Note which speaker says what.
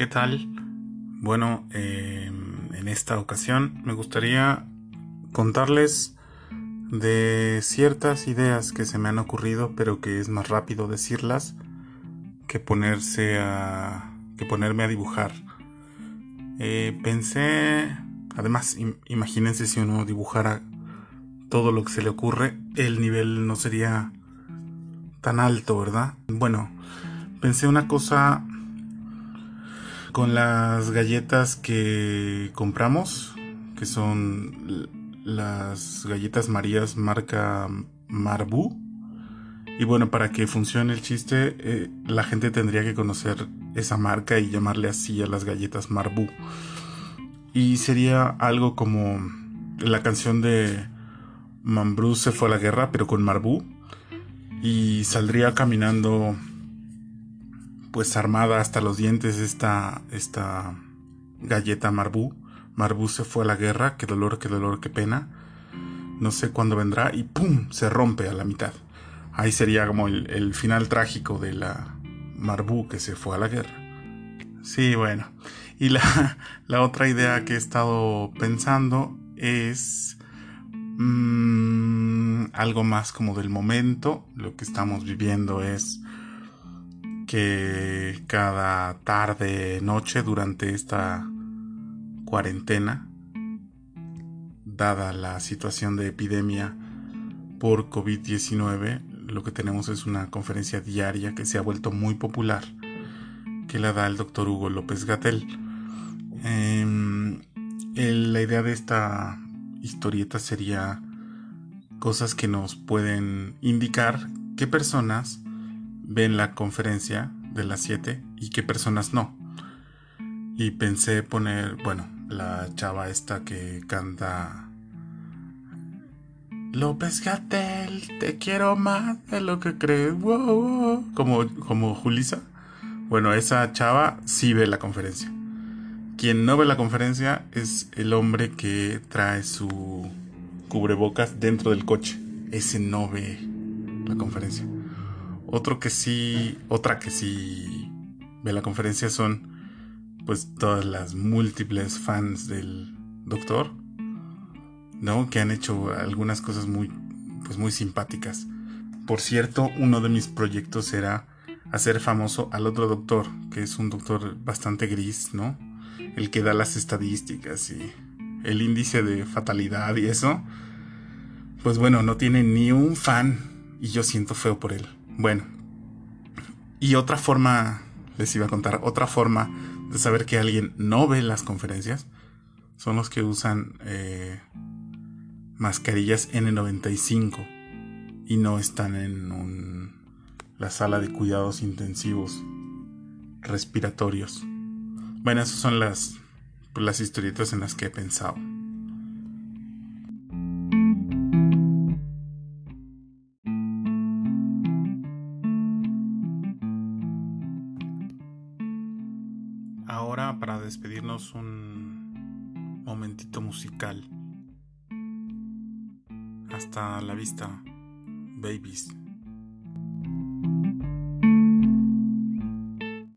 Speaker 1: ¿qué tal? Bueno, eh, en esta ocasión me gustaría contarles de ciertas ideas que se me han ocurrido, pero que es más rápido decirlas que ponerse a que ponerme a dibujar. Eh, pensé, además, imagínense si uno dibujara todo lo que se le ocurre, el nivel no sería tan alto, ¿verdad? Bueno, pensé una cosa con las galletas que compramos, que son las galletas Marías marca Marbu. Y bueno, para que funcione el chiste, eh, la gente tendría que conocer esa marca y llamarle así a las galletas Marbu. Y sería algo como la canción de Mambrú se fue a la guerra, pero con Marbu. Y saldría caminando, pues armada hasta los dientes, esta, esta galleta Marbu Marbu se fue a la guerra, qué dolor, qué dolor, qué pena. No sé cuándo vendrá y ¡pum! se rompe a la mitad. Ahí sería como el, final trágico de la Marbu que se fue a la guerra. Sí, bueno. Y la, la otra idea que he estado pensando es mm, algo más como del momento. Lo que estamos viviendo es que cada tarde, noche durante esta cuarentena, dada la situación de epidemia por COVID-19, lo que tenemos es una conferencia diaria que se ha vuelto muy popular, que la da el doctor Hugo López Gatel. Em, la idea de esta historieta sería cosas que nos pueden indicar qué personas ven la conferencia de las 7 y qué personas no. Y pensé poner, bueno, la chava esta que canta López Gatel, te quiero más de lo que crees, como, como Julisa. Bueno, esa chava sí ve la conferencia. Quien no ve la conferencia es el hombre que trae su cubrebocas dentro del coche. Ese no ve la conferencia. Otro que sí, otra que sí ve la conferencia son pues todas las múltiples fans del doctor, ¿no? Que han hecho algunas cosas muy, pues muy simpáticas. Por cierto, uno de mis proyectos era hacer famoso al otro doctor, que es un doctor bastante gris, ¿no? El que da las estadísticas y el índice de fatalidad y eso. Pues bueno, no tiene ni un fan y yo siento feo por él. Bueno. Y otra forma, les iba a contar, otra forma de saber que alguien no ve las conferencias son los que usan eh, mascarillas N95 y no están en la sala de cuidados intensivos respiratorios. Bueno, esas son las, las historietas en las que he pensado. Ahora para despedirnos un momentito musical. Hasta la vista, babies.